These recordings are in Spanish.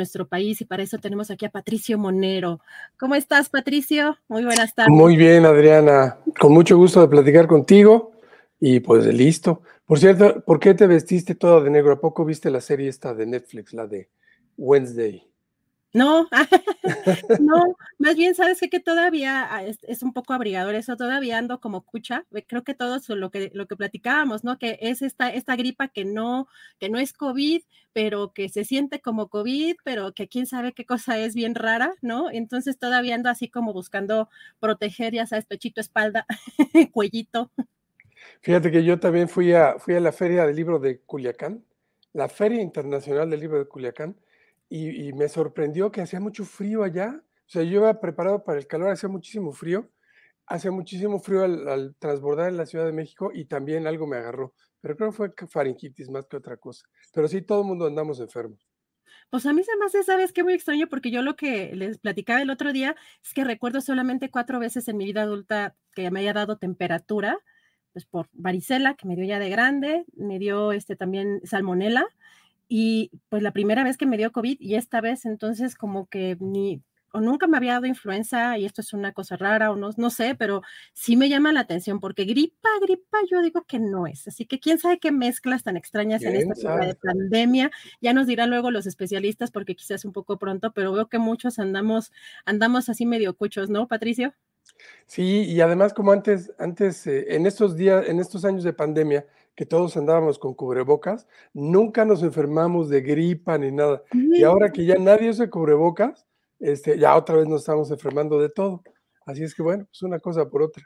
Nuestro país y para eso tenemos aquí a Patricio Monero. ¿Cómo estás, Patricio? Muy buenas tardes. Muy bien, Adriana. Con mucho gusto de platicar contigo y pues listo. Por cierto, ¿por qué te vestiste toda de negro? ¿A poco viste la serie esta de Netflix, la de Wednesday? No, no, más bien sabes que, que todavía ah, es, es, un poco abrigador eso, todavía ando como cucha, creo que todo lo que lo que platicábamos, ¿no? Que es esta, esta gripa que no, que no es COVID, pero que se siente como COVID, pero que quién sabe qué cosa es bien rara, ¿no? Entonces todavía ando así como buscando proteger, ya sabes, pechito, espalda, cuellito. Fíjate que yo también fui a, fui a la feria del libro de Culiacán, la Feria Internacional del Libro de Culiacán, y, me sorprendió que hacía mucho frío allá. O sea, yo iba preparado para el calor, hacía muchísimo frío. Hacía muchísimo frío al, al, transbordar en la Ciudad de México y también algo me agarró. Pero creo que fue faringitis más que otra cosa. Pero sí, todo el mundo andamos enfermos. Pues a mí se me hace, ¿sabes qué? Muy extraño porque yo lo que les platicaba el otro día es que recuerdo solamente cuatro veces en mi vida adulta que me haya dado temperatura, pues por varicela, que me dio ya de grande, me dio este también salmonela, y pues la primera vez que me dio COVID y esta vez entonces como que ni o nunca me había dado influenza y esto es una cosa rara o no, no sé, pero sí me llama la atención porque gripa, gripa, yo digo que no es. Así que quién sabe qué mezclas tan extrañas en esta época de pandemia. Ya nos dirán luego los especialistas porque quizás un poco pronto, pero veo que muchos andamos, andamos así medio cuchos, ¿no, Patricio? Sí, y además como antes, antes, eh, en estos días, en estos años de pandemia, que todos andábamos con cubrebocas, nunca nos enfermamos de gripa ni nada. Y ahora que ya nadie usa cubrebocas, este, ya otra vez nos estamos enfermando de todo. Así es que bueno, es pues una cosa por otra.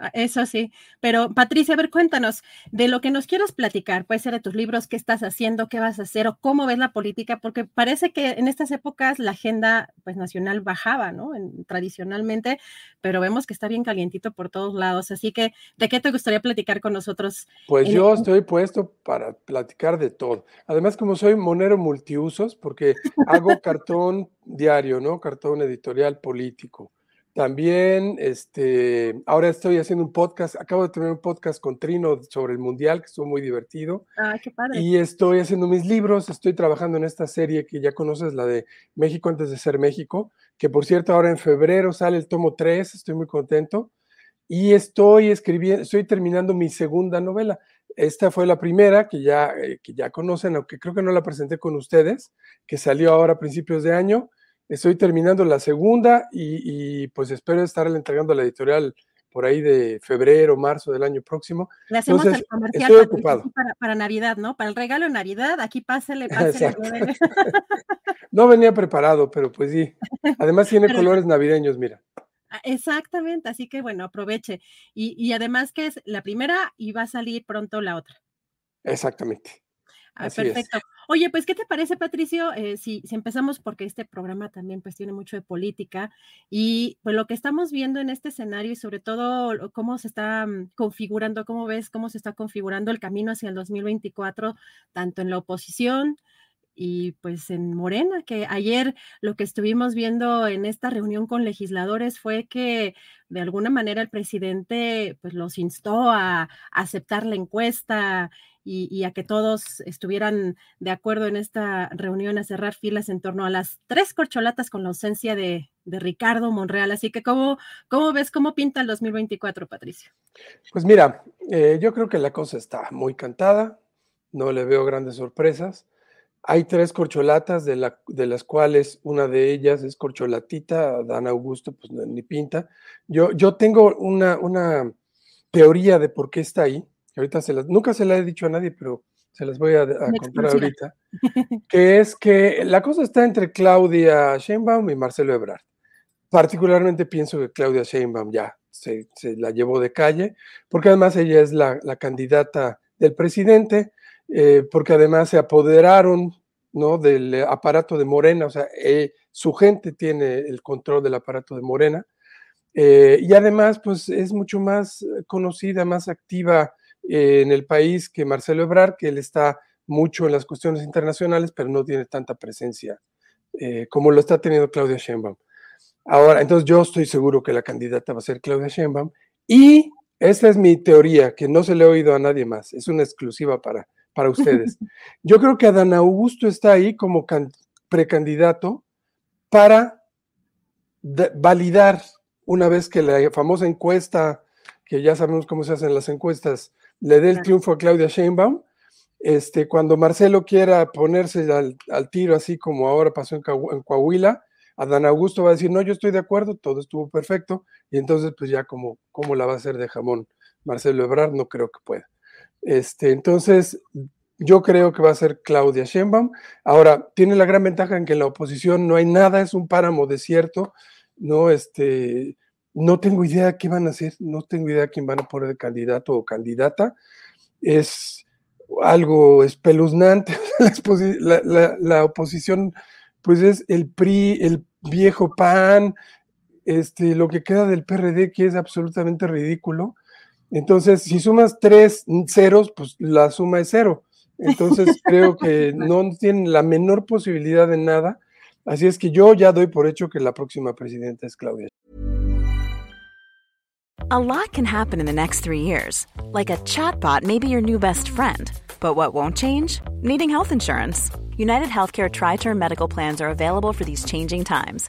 Ah, eso sí, pero Patricia, a ver, cuéntanos de lo que nos quieras platicar, puede ser de tus libros, qué estás haciendo, qué vas a hacer o cómo ves la política, porque parece que en estas épocas la agenda pues nacional bajaba, ¿no? En, tradicionalmente, pero vemos que está bien calientito por todos lados, así que ¿de qué te gustaría platicar con nosotros? Pues yo el... estoy puesto para platicar de todo. Además, como soy monero multiusos, porque hago cartón diario, ¿no? Cartón editorial político también, este, ahora estoy haciendo un podcast, acabo de tener un podcast con Trino sobre el Mundial, que estuvo muy divertido. Ah, qué padre. Y estoy haciendo mis libros, estoy trabajando en esta serie que ya conoces, la de México antes de ser México, que por cierto ahora en febrero sale el tomo 3, estoy muy contento. Y estoy escribiendo, estoy terminando mi segunda novela. Esta fue la primera que ya, eh, que ya conocen, aunque creo que no la presenté con ustedes, que salió ahora a principios de año Estoy terminando la segunda y, y pues espero estarle entregando la editorial por ahí de febrero, marzo del año próximo. Le hacemos Entonces, el comercial estoy ocupado. Para, para, Navidad, ¿no? Para el regalo de Navidad, aquí pásele, pásele. no venía preparado, pero pues sí. Además tiene pero, colores navideños, mira. Exactamente, así que bueno, aproveche. Y, y, además que es la primera y va a salir pronto la otra. Exactamente. Ah, perfecto. Es. Oye, pues, ¿qué te parece, Patricio? Eh, si, si, empezamos, porque este programa también pues tiene mucho de política y pues lo que estamos viendo en este escenario y sobre todo cómo se está um, configurando, cómo ves cómo se está configurando el camino hacia el 2024, tanto en la oposición y pues en Morena, que ayer lo que estuvimos viendo en esta reunión con legisladores fue que de alguna manera el presidente pues los instó a, aceptar la encuesta y, a que todos estuvieran de acuerdo en esta reunión a cerrar filas en torno a las tres corcholatas con la ausencia de, Ricardo Monreal. Así que, ¿cómo, ¿cómo, ves cómo pinta el 2024, Patricio? Pues mira, eh, yo creo que la cosa está muy cantada, no le veo grandes sorpresas. Hay tres corcholatas, de, la, de, las cuales una de ellas es corcholatita, Dan Augusto, pues ni pinta. Yo, yo tengo una, una teoría de por qué está ahí, ahorita se las, nunca se la he dicho a nadie, pero se las voy a, contar ahorita, que es que la cosa está entre Claudia Sheinbaum y Marcelo Ebrard. Particularmente pienso que Claudia Sheinbaum ya se, la llevó de calle, porque además ella es la, la candidata del presidente, eh, porque además se apoderaron ¿no? del aparato de Morena, o sea, eh, su gente tiene el control del aparato de Morena, eh, y además, pues es mucho más conocida, más activa en el país que Marcelo Ebrard, que él está mucho en las cuestiones internacionales, pero no tiene tanta presencia como lo está teniendo Claudia Sheinbaum. Ahora, entonces yo estoy seguro que la candidata va a ser Claudia Sheinbaum y esta es mi teoría, que no se le ha oído a nadie más, es una exclusiva para, para ustedes. Yo creo que Adán Augusto está ahí como precandidato para validar una vez que la famosa encuesta, que ya sabemos cómo se hacen las encuestas, le dé el triunfo a Claudia Sheinbaum. Este, cuando Marcelo quiera ponerse al, tiro, así como ahora pasó en, en, Coahuila, Adán Augusto va a decir, no, yo estoy de acuerdo, todo estuvo perfecto, y entonces pues ya como, ¿cómo la va a hacer de jamón Marcelo Ebrard? No creo que pueda. Este, entonces, yo creo que va a ser Claudia Sheinbaum. Ahora, tiene la gran ventaja en que en la oposición no hay nada, es un páramo desierto, no, este, no tengo idea qué van a hacer, no tengo idea quién van a poner de candidato o candidata. Es algo espeluznante. la, oposición, pues es el PRI, el viejo PAN, este, lo que queda del PRD, que es absolutamente ridículo. Entonces, si sumas tres ceros, pues la suma es cero. Entonces, creo que no tienen la menor posibilidad de nada. Así es que yo ya doy por hecho que la próxima presidenta es Claudia. A lot can happen in the next three years. Like a chatbot may be your new best friend. But what won't change? Needing health insurance. United Healthcare Tri Term Medical Plans are available for these changing times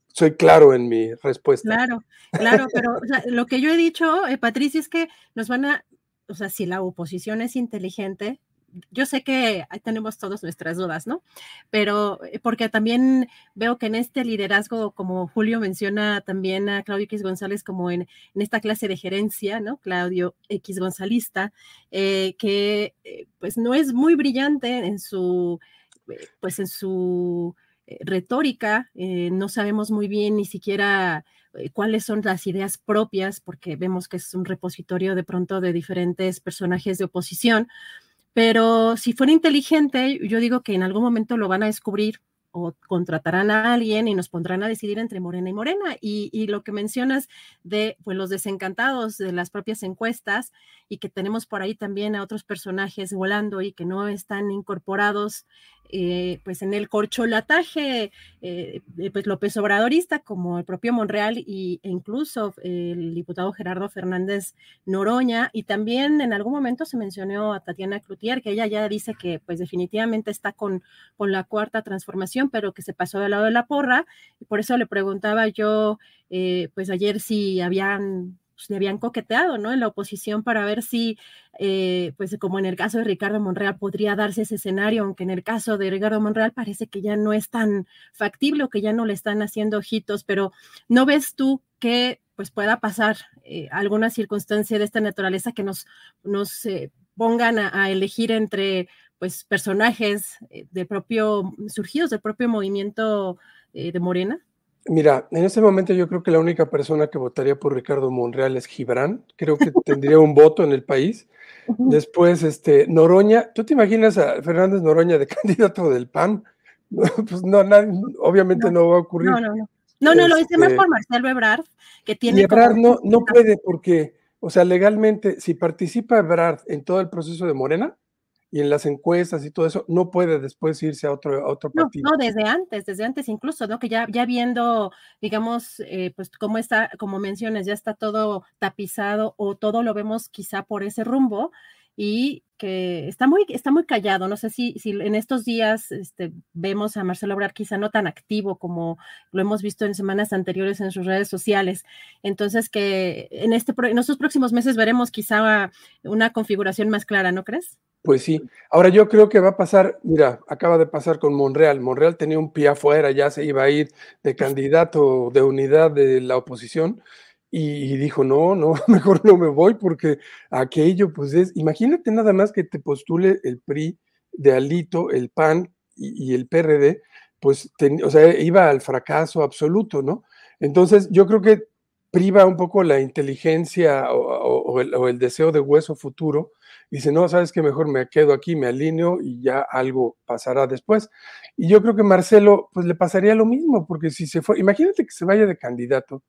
soy claro en mi respuesta. Claro, claro, pero lo que yo he dicho, eh, Patricia, es que nos van a, o sea, si la oposición es inteligente, yo sé que tenemos todas nuestras dudas, ¿no? Pero eh, porque también veo que en este liderazgo, como Julio menciona también a Claudio X González, como en, esta clase de gerencia, ¿no? Claudio X Gonzalista, eh, que pues no es muy brillante en su, pues en su eh, retórica, eh, no sabemos muy bien ni siquiera eh, cuáles son las ideas propias, porque vemos que es un repositorio de pronto de diferentes personajes de oposición, pero si fuera inteligente, yo digo que en algún momento lo van a descubrir o contratarán a alguien y nos pondrán a decidir entre Morena y Morena. Y, lo que mencionas de pues, los desencantados de las propias encuestas y que tenemos por ahí también a otros personajes volando y que no están incorporados eh, pues en el corcholataje eh, pues López Obradorista como el propio Monreal y, e incluso el diputado Gerardo Fernández Noroña y también en algún momento se mencionó a Tatiana Cloutier que ella ya dice que pues definitivamente está con, con la cuarta transformación pero que se pasó del lado de la porra. Y por eso le preguntaba yo eh, pues ayer si habían pues, le habían coqueteado, ¿no? En la oposición para ver si, eh, pues como en el caso de Ricardo Monreal, podría darse ese escenario, aunque en el caso de Ricardo Monreal parece que ya no es tan factible o que ya no le están haciendo ojitos, pero ¿no ves tú que pues pueda pasar eh, alguna circunstancia de esta naturaleza que nos, nos eh, pongan a, elegir entre pues personajes de propio, surgidos del propio movimiento de Morena? Mira, en este momento yo creo que la única persona que votaría por Ricardo Monreal es Gibran. Creo que tendría un voto en el país. Después, este, Noroña, ¿tú te imaginas a Fernández Noroña de candidato del PAN? pues no, obviamente no, va a ocurrir. No, no, no. No, no, lo dice más este por Marcelo Ebrard, que tiene. Y Ebrard no, no puede porque, o sea, legalmente, si participa Ebrard en todo el proceso de Morena, y en las encuestas y todo eso, no puede después irse a otro, otro partido. No, desde antes, desde antes incluso, ¿no? Que ya, ya viendo, digamos, eh, pues cómo está, como mencionas, ya está todo tapizado o todo lo vemos quizá por ese rumbo y que está muy, está muy callado. No sé si, si en estos días este, vemos a Marcelo Obrar quizá no tan activo como lo hemos visto en semanas anteriores en sus redes sociales. Entonces que en, este, en estos próximos meses veremos quizá una configuración más clara, ¿no crees? Pues sí. Ahora yo creo que va a pasar, mira, acaba de pasar con Monreal. Monreal tenía un pie afuera, ya se iba a ir de candidato de unidad de la oposición y, dijo, no, no, mejor no me voy porque aquello, pues es, imagínate nada más que te postule el PRI de Alito, el PAN y, el PRD, pues, o sea, iba al fracaso absoluto, ¿no? Entonces yo creo que priva un poco la inteligencia o, el, deseo de hueso futuro. Dice, no, sabes que mejor me quedo aquí, me alineo y ya algo pasará después. Y yo creo que Marcelo, pues le pasaría lo mismo, porque si se fue, imagínate que se vaya de candidato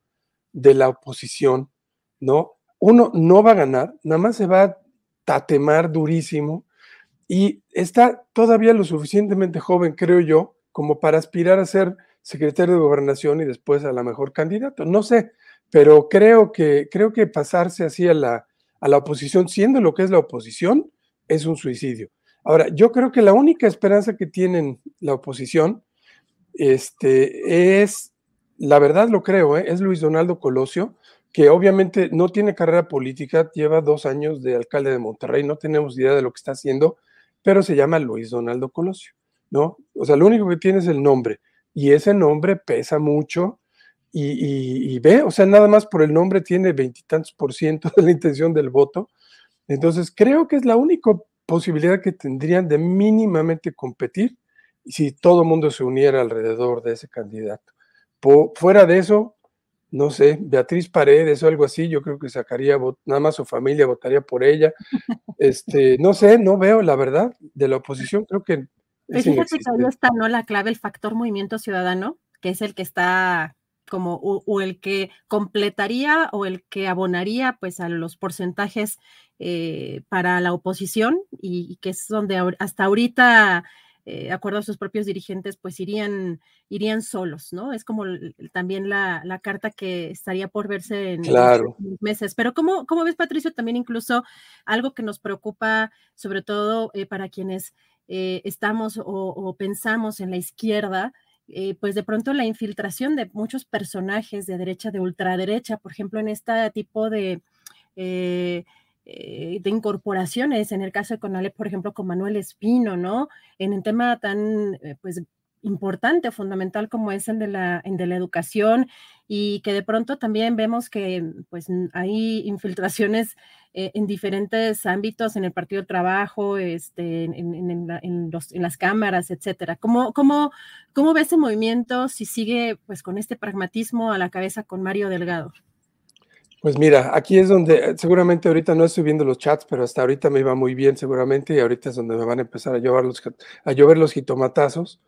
de la oposición, ¿no? Uno no va a ganar, nada más se va a tatemar durísimo y está todavía lo suficientemente joven, creo yo, como para aspirar a ser secretario de gobernación y después a la mejor candidato. No sé, pero creo que, creo que pasarse así a la, a la oposición, siendo lo que es la oposición, es un suicidio. Ahora, yo creo que la única esperanza que tienen la oposición este, es, la verdad lo creo, ¿eh? es Luis Donaldo Colosio, que obviamente no tiene carrera política, lleva dos años de alcalde de Monterrey, no tenemos idea de lo que está haciendo, pero se llama Luis Donaldo Colosio, ¿no? O sea, lo único que tiene es el nombre, y ese nombre pesa mucho y, ve, o sea, nada más por el nombre tiene veintitantos por ciento de la intención del voto. Entonces, creo que es la única posibilidad que tendrían de mínimamente competir si todo el mundo se uniera alrededor de ese candidato. Fuera de eso, no sé, Beatriz Paredes o algo así, yo creo que sacaría, nada más su familia votaría por ella. Este, no sé, no veo la verdad de la oposición, creo que... Es fíjate que ahí está, ¿no? La clave, el factor movimiento ciudadano, que es el que está como o, el que completaría o el que abonaría pues a los porcentajes eh, para la oposición y, que es donde hasta ahorita eh, de acuerdo a sus propios dirigentes, pues irían, irían solos, ¿no? Es como también la, carta que estaría por verse en claro. meses. Pero ¿cómo, ¿cómo, ves, Patricio? También incluso algo que nos preocupa, sobre todo eh, para quienes estamos o, pensamos en la izquierda, eh, pues de pronto la infiltración de muchos personajes de derecha, de ultraderecha, por ejemplo, en este tipo de, eh, eh, de incorporaciones, en el caso de Conalep, por ejemplo, con Manuel Espino, ¿no? En un tema tan, pues, importante, fundamental como es el de la, el de la educación y que de pronto también vemos que pues hay infiltraciones eh, en diferentes ámbitos, en el Partido del Trabajo, este, en, en las cámaras, etcétera. ¿Cómo, cómo, ¿Cómo ve ese movimiento si sigue pues con este pragmatismo a la cabeza con Mario Delgado? Pues mira, aquí es donde seguramente ahorita no estoy viendo los chats, pero hasta ahorita me iba muy bien seguramente y ahorita es donde me van a empezar a llover los, a llover los jitomatazos.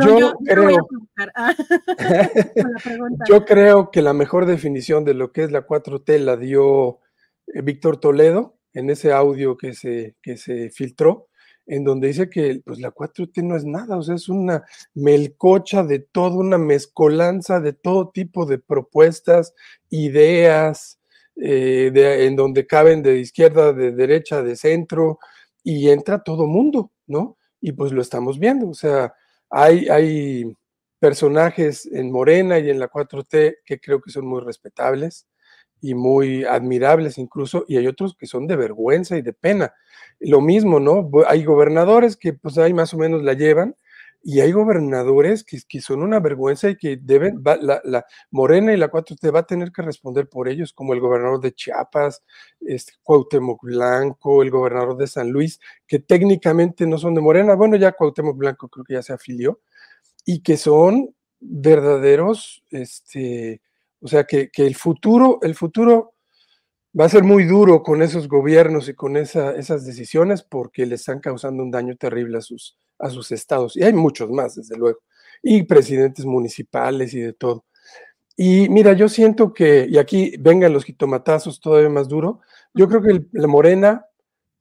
yo, creo, ah, yo creo que la mejor definición de lo que es la 4T la dio eh, Víctor Toledo en ese audio que se, que se filtró en donde dice que pues la 4T no es nada, o sea, es una melcocha de todo, una mezcolanza de todo tipo de propuestas, ideas, eh, en donde caben de izquierda, de derecha, de centro, y entra todo mundo, ¿no? Y pues lo estamos viendo, o sea, hay, hay personajes en Morena y en la 4T que creo que son muy respetables, y muy admirables incluso, y hay otros que son de vergüenza y de pena. Lo mismo, ¿no? Hay gobernadores que pues ahí más o menos la llevan, y hay gobernadores que, que son una vergüenza y que deben, la, Morena y la 4T va a tener que responder por ellos, como el gobernador de Chiapas, este, Cuauhtémoc Blanco, el gobernador de San Luis, que técnicamente no son de Morena, bueno, ya Cuauhtémoc Blanco creo que ya se afilió, y que son verdaderos, este, o sea, que, que el futuro, el futuro va a ser muy duro con esos gobiernos y con esa, esas decisiones porque le están causando un daño terrible a sus, a sus estados. Y hay muchos más, desde luego. Y presidentes municipales y de todo. Y mira, yo siento que, y aquí vengan los jitomatazos todavía más duro, yo creo que la Morena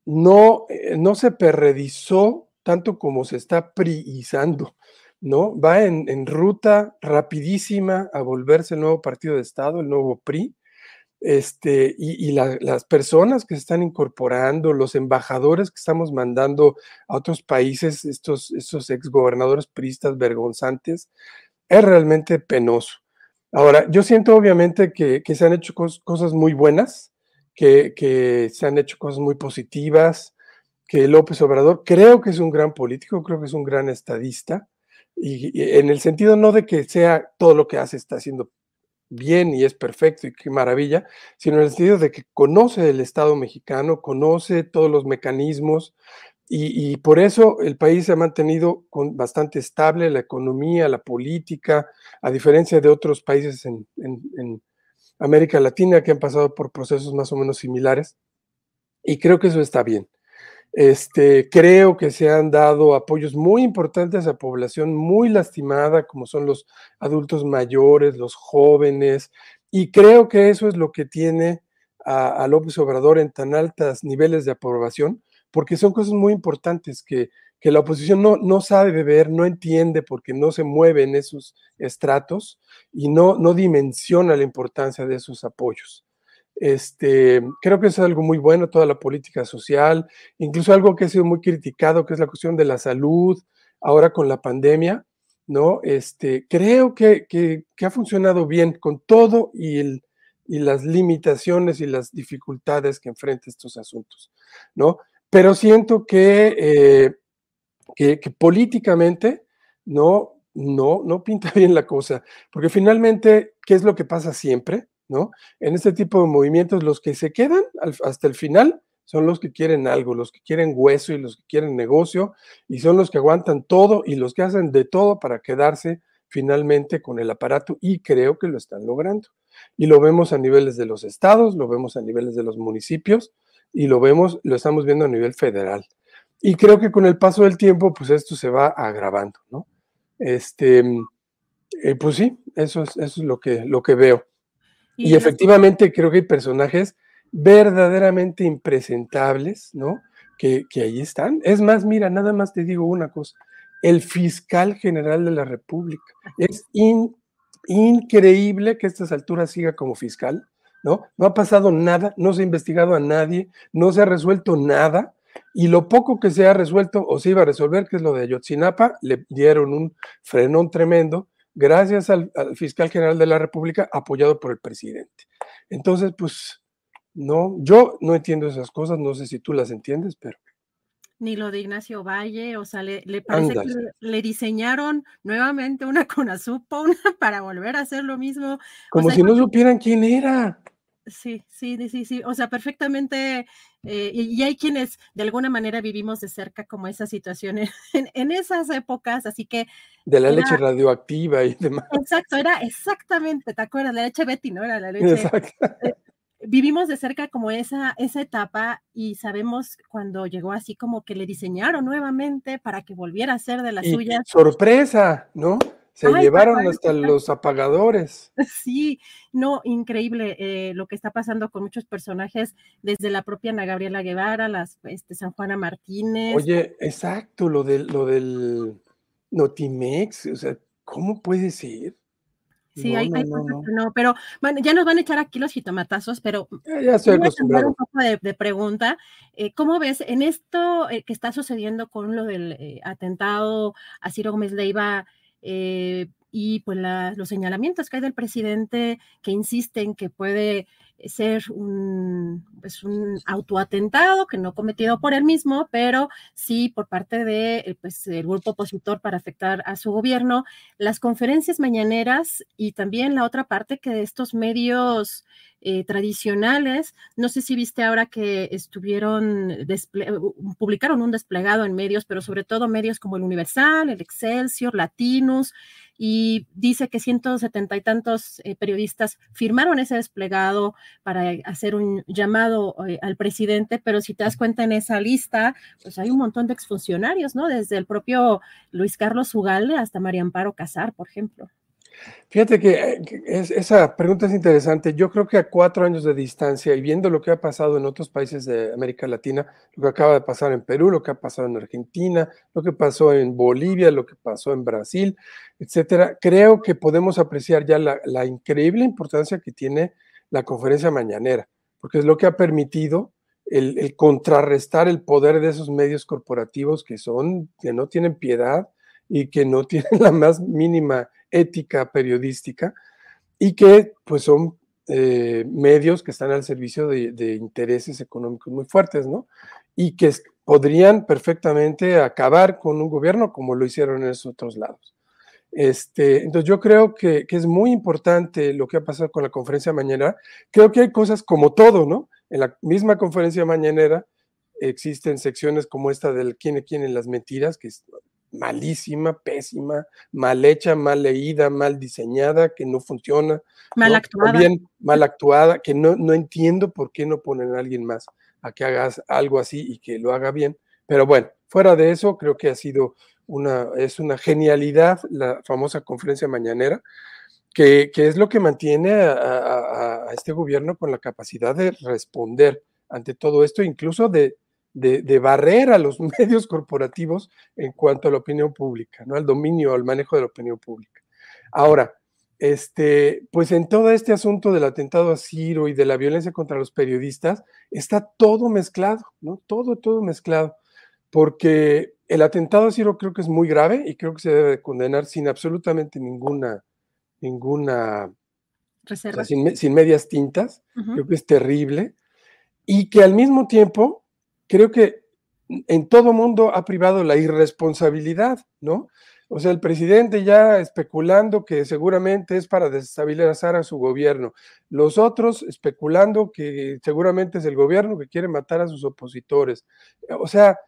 no, eh, no se perredizó tanto como se está priizando, ¿no? Va en, en ruta rapidísima a volverse el nuevo partido de Estado, el nuevo PRI, este, y, las personas que se están incorporando, los embajadores que estamos mandando a otros países, estos, estos exgobernadores priistas vergonzantes, es realmente penoso. Ahora, yo siento obviamente que, se han hecho cosas muy buenas, que, se han hecho cosas muy positivas, que López Obrador creo que es un gran político, creo que es un gran estadista, y, en el sentido no de que sea todo lo que hace está haciendo bien y es perfecto y qué maravilla, sino en el sentido de que conoce el Estado mexicano, conoce todos los mecanismos y, por eso el país se ha mantenido bastante estable, la economía, la política, a diferencia de otros países en América Latina que han pasado por procesos más o menos similares. Y creo que eso está bien. Este, creo que se han dado apoyos muy importantes a población muy lastimada, como son los adultos mayores, los jóvenes, y creo que eso es lo que tiene a, López Obrador en tan altos niveles de aprobación, porque son cosas muy importantes que, que la oposición no, no, sabe ver, no entiende porque no se mueve en esos estratos y no, no dimensiona la importancia de esos apoyos. Este, creo que es algo muy bueno, toda la política social, incluso algo que ha sido muy criticado, que es la cuestión de la salud, ahora con la pandemia, ¿no? Este, creo que, que, ha funcionado bien con todo y, el, y las limitaciones y las dificultades que enfrenta estos asuntos, ¿no? Pero siento que, eh, que, que políticamente, ¿no? No, no pinta bien la cosa, porque finalmente, ¿qué es lo que pasa siempre? ¿No? En este tipo de movimientos, los que se quedan hasta el final son los que quieren algo, los que quieren hueso y los que quieren negocio, y son los que aguantan todo y los que hacen de todo para quedarse finalmente con el aparato, y creo que lo están logrando. Y lo vemos a niveles de los estados, lo vemos a niveles de los municipios, y lo vemos, lo estamos viendo a nivel federal. Y creo que con el paso del tiempo, pues esto se va agravando, ¿no? Este, eh, pues sí, eso es, eso es lo que, lo que veo. Y, efectivamente creo que hay personajes verdaderamente impresentables, ¿no? Que, que, ahí están. Es más, mira, nada más te digo una cosa. El fiscal general de la República. Es increíble que a estas alturas siga como fiscal, ¿no? No ha pasado nada, no se ha investigado a nadie, no se ha resuelto nada. Y lo poco que se ha resuelto o se iba a resolver, que es lo de Ayotzinapa, le dieron un frenón tremendo gracias al, fiscal general de la República apoyado por el presidente. Entonces, pues, no, yo no entiendo esas cosas, no sé si tú las entiendes, pero... Ni lo de Ignacio Valle, o sea, le, parece que le, diseñaron nuevamente una conazupa una para volver a hacer lo mismo. Como si no supieran quién era. Sí, sí, sí, sí, o sea, perfectamente, eh, y, hay quienes de alguna manera vivimos de cerca como esas situaciones en, esas épocas, así que... De la leche radioactiva y demás. Exacto, era exactamente, ¿te acuerdas? La leche Betty, ¿no? Era la leche... Exacto. Eh, vivimos de cerca como esa, esa etapa y sabemos cuando llegó así como que le diseñaron nuevamente para que volviera a ser de las suyas. Sorpresa, ¿no? Se llevaron hasta los apagadores. Sí, no, increíble eh, lo que está pasando con muchos personajes, desde la propia Ana Gabriela Guevara, las este, San Juana Martínez. Oye, exacto, lo del, lo del Notimex, o sea, ¿cómo puede ser? Sí, hay, no, pero bueno, ya nos van a echar aquí los jitomatazos, pero ya, estoy acostumbrado. un poco de, pregunta. Eh, ¿Cómo ves en esto eh, que está sucediendo con lo del atentado a Ciro Gómez Leiva? Eh, y pues los señalamientos que hay del presidente que insiste en que puede ser un, pues un autoatentado que no cometido por él mismo, pero sí por parte de eh, pues, el grupo opositor para afectar a su gobierno, las conferencias mañaneras y también la otra parte que de estos medios eh, tradicionales, no sé si viste ahora que estuvieron, publicaron un desplegado en medios, pero sobre todo medios como el Universal, el Excelsior, Latinos, y dice que 170 y tantos eh, periodistas firmaron ese desplegado para hacer un llamado eh, al presidente, pero si te das cuenta en esa lista, pues hay un montón de exfuncionarios, ¿no? Desde el propio Luis Carlos Ugalde hasta María Amparo Casar, por ejemplo. Fíjate que, eh, esa pregunta es interesante. Yo creo que a cuatro años de distancia y viendo lo que ha pasado en otros países de América Latina, lo que acaba de pasar en Perú, lo que ha pasado en Argentina, lo que pasó en Bolivia, lo que pasó en Brasil, etcétera, creo que podemos apreciar ya la, increíble importancia que tiene la conferencia mañanera, porque es lo que ha permitido el, contrarrestar el poder de esos medios corporativos que son, que no tienen piedad y que no tienen la más mínima ética periodística y que pues son eh, medios que están al servicio de, intereses económicos muy fuertes, ¿no? Y que podrían perfectamente acabar con un gobierno como lo hicieron en esos otros lados. Este, entonces yo creo que, que, es muy importante lo que ha pasado con la conferencia mañanera. Creo que hay cosas como todo, ¿no? En la misma conferencia mañanera existen secciones como esta del quién es quién en las mentiras, que es malísima, pésima, mal hecha, mal leída, mal diseñada, que no funciona. Mal actuada. Bien, mal actuada, que no, no entiendo por qué no ponen a alguien más a que hagas algo así y que lo haga bien. Pero bueno, fuera de eso, creo que ha sido es una genialidad la famosa conferencia mañanera, que, que es lo que mantiene a, este gobierno con la capacidad de responder ante todo esto, incluso de de, barrer a los medios corporativos en cuanto a la opinión pública, ¿no? Al dominio, al manejo de la opinión pública. Ahora, este, pues en todo este asunto del atentado a Ciro y de la violencia contra los periodistas, está todo mezclado, ¿no? Todo, todo mezclado. Porque el atentado Ciro creo que es muy grave y creo que se debe condenar sin absolutamente ninguna, ninguna reserva. sin, medias tintas. Creo que es terrible. Y que al mismo tiempo creo que en todo mundo ha privado la irresponsabilidad, ¿no? O sea, el presidente ya especulando que seguramente es para desestabilizar a su gobierno. Los otros especulando que seguramente es el gobierno que quiere matar a sus opositores. O sea,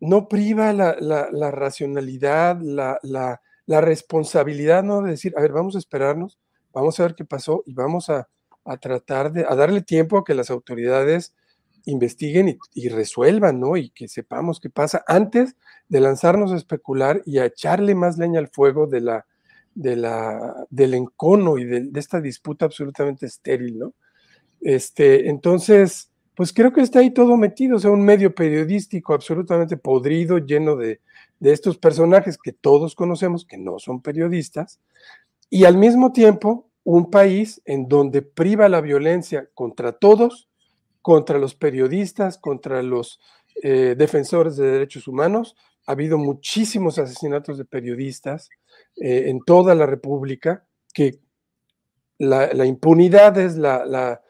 no priva la, racionalidad, la, la, responsabilidad, ¿no? De decir, a ver, vamos a esperarnos, vamos a ver qué pasó y vamos a, a tratar de, a darle tiempo a que las autoridades investiguen y, resuelvan, ¿no? Y que sepamos qué pasa antes de lanzarnos a especular y a echarle más leña al fuego de la, de la, del encono y de, esta disputa absolutamente estéril, ¿no? Este, entonces, pues creo que está ahí todo metido, o sea, un medio periodístico absolutamente podrido, lleno de, de estos personajes que todos conocemos, que no son periodistas, y al mismo tiempo un país en donde priva la violencia contra todos contra los periodistas, contra los eh, defensores de derechos humanos. Ha habido muchísimos asesinatos de periodistas eh, en toda la República, que la, impunidad es la,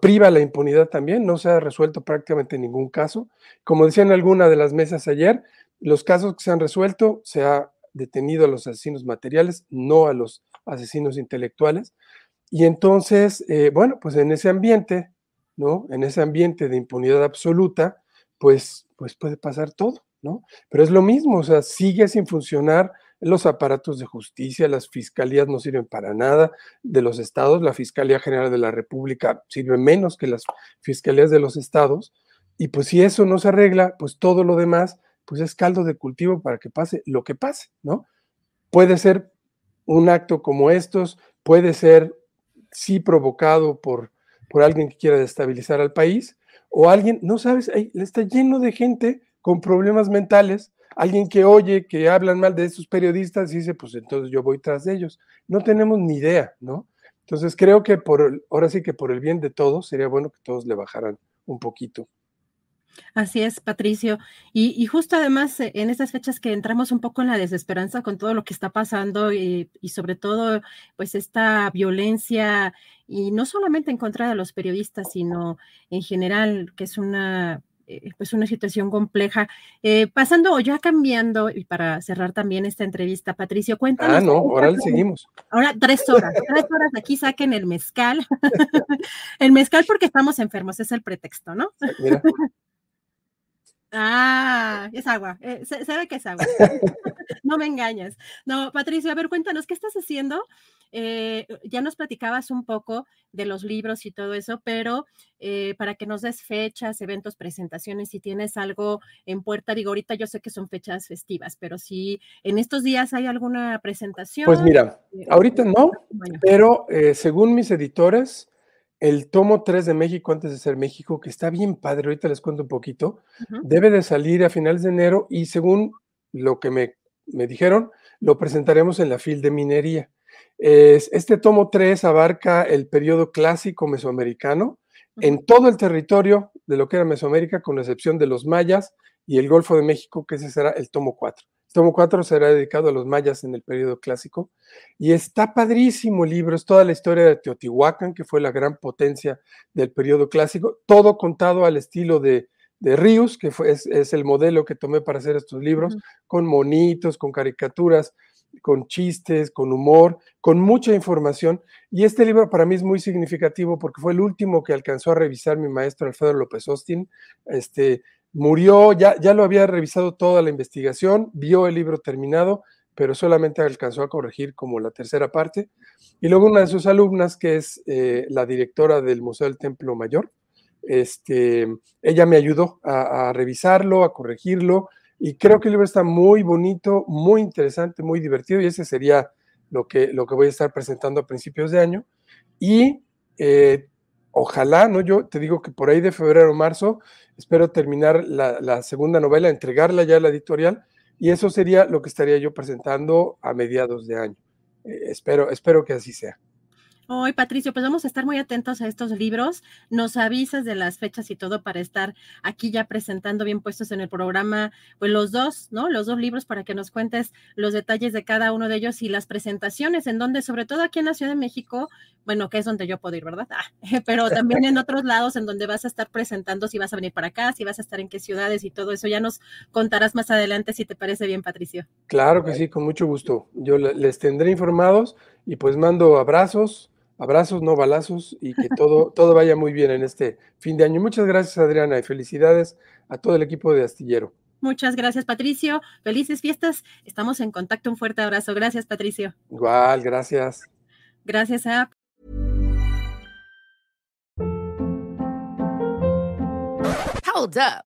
priva la impunidad también, no se ha resuelto prácticamente ningún caso. Como decía en alguna de las mesas ayer, los casos que se han resuelto se ha detenido a los asesinos materiales, no a los asesinos intelectuales. Y entonces, eh, bueno, pues en ese ambiente ¿no? En ese ambiente de impunidad absoluta, pues, pues puede pasar todo, ¿no? Pero es lo mismo, o sea, sigue sin funcionar los aparatos de justicia, las fiscalías no sirven para nada de los estados, la Fiscalía General de la República sirve menos que las fiscalías de los estados, y pues si eso no se arregla, pues todo lo demás, pues es caldo de cultivo para que pase lo que pase, ¿no? Puede ser un acto como estos, puede ser sí provocado por por alguien que quiera destabilizar al país, o alguien, no sabes, ahí está lleno de gente con problemas mentales, alguien que oye que hablan mal de estos periodistas y dice, pues entonces yo voy tras de ellos. No tenemos ni idea, ¿no? Entonces creo que por, ahora sí que por el bien de todos sería bueno que todos le bajaran un poquito. Así es, Patricio. Y, justo además eh, en estas fechas que entramos un poco en la desesperanza con todo lo que está pasando y, y, sobre todo pues esta violencia y no solamente en contra de los periodistas, sino en general, que es una eh, pues una situación compleja. Eh, pasando o ya cambiando, y para cerrar también esta entrevista, Patricio, cuéntanos. Ah, no, ahora le seguimos. Ahora tres horas, tres horas aquí saquen el mezcal. el mezcal porque estamos enfermos, es el pretexto, ¿no? Mira. Ah, es agua, eh, se, ve que es agua. no me engañes. No, Patricio, a ver, cuéntanos, ¿qué estás haciendo? Eh, ya nos platicabas un poco de los libros y todo eso, pero eh, para que nos des fechas, eventos, presentaciones, si tienes algo en puerta, digo, ahorita yo sé que son fechas festivas, pero si en estos días hay alguna presentación. Pues mira, ahorita no, pero según mis editores, el tomo 3 de México antes de ser México, que está bien padre, ahorita les cuento un poquito, debe de salir a finales de enero y según lo que me, dijeron, lo presentaremos en la FIL de minería. este tomo 3 abarca el periodo clásico mesoamericano en todo el territorio de lo que era Mesoamérica, con excepción de los mayas y el Golfo de México, que ese será el tomo 4 tomo 4 será dedicado a los mayas en el periodo clásico. Y está padrísimo el libro, es toda la historia de Teotihuacán, que fue la gran potencia del periodo clásico, todo contado al estilo de, de Ríos, que fue, es, el modelo que tomé para hacer estos libros, con monitos, con caricaturas, con chistes, con humor, con mucha información. Y este libro para mí es muy significativo porque fue el último que alcanzó a revisar mi maestro Alfredo López Austin. Este, murió, ya, ya lo había revisado toda la investigación, vio el libro terminado, pero solamente alcanzó a corregir como la tercera parte. Y luego una de sus alumnas, que es eh, la directora del Museo del Templo Mayor, este, ella me ayudó a, revisarlo, a corregirlo, y creo que el libro está muy bonito, muy interesante, muy divertido, y ese sería lo que, lo que voy a estar presentando a principios de año. Y eh, ojalá, ¿no? Yo te digo que por ahí de febrero o marzo espero terminar la, segunda novela, entregarla ya a la editorial, y eso sería lo que estaría yo presentando a mediados de año. Eh, espero, espero que así sea. Hoy, Patricio, pues vamos a estar muy atentos a estos libros. Nos avisas de las fechas y todo para estar aquí ya presentando bien puestos en el programa, pues los dos, ¿no? Los dos libros para que nos cuentes los detalles de cada uno de ellos y las presentaciones, en donde, sobre todo aquí en la Ciudad de México, bueno, que es donde yo puedo ir, ¿verdad? Ah, pero también en otros lados en donde vas a estar presentando, si vas a venir para acá, si vas a estar en qué ciudades y todo eso. Ya nos contarás más adelante si te parece bien, Patricio. Claro que sí, con mucho gusto. Yo les tendré informados y pues mando abrazos abrazos, no balazos y que todo, todo vaya muy bien en este fin de año. Muchas gracias, Adriana, y felicidades a todo el equipo de Astillero. Muchas gracias, Patricio. Felices fiestas. Estamos en contacto. Un fuerte abrazo. Gracias, Patricio. Igual, gracias. Gracias a Hold up.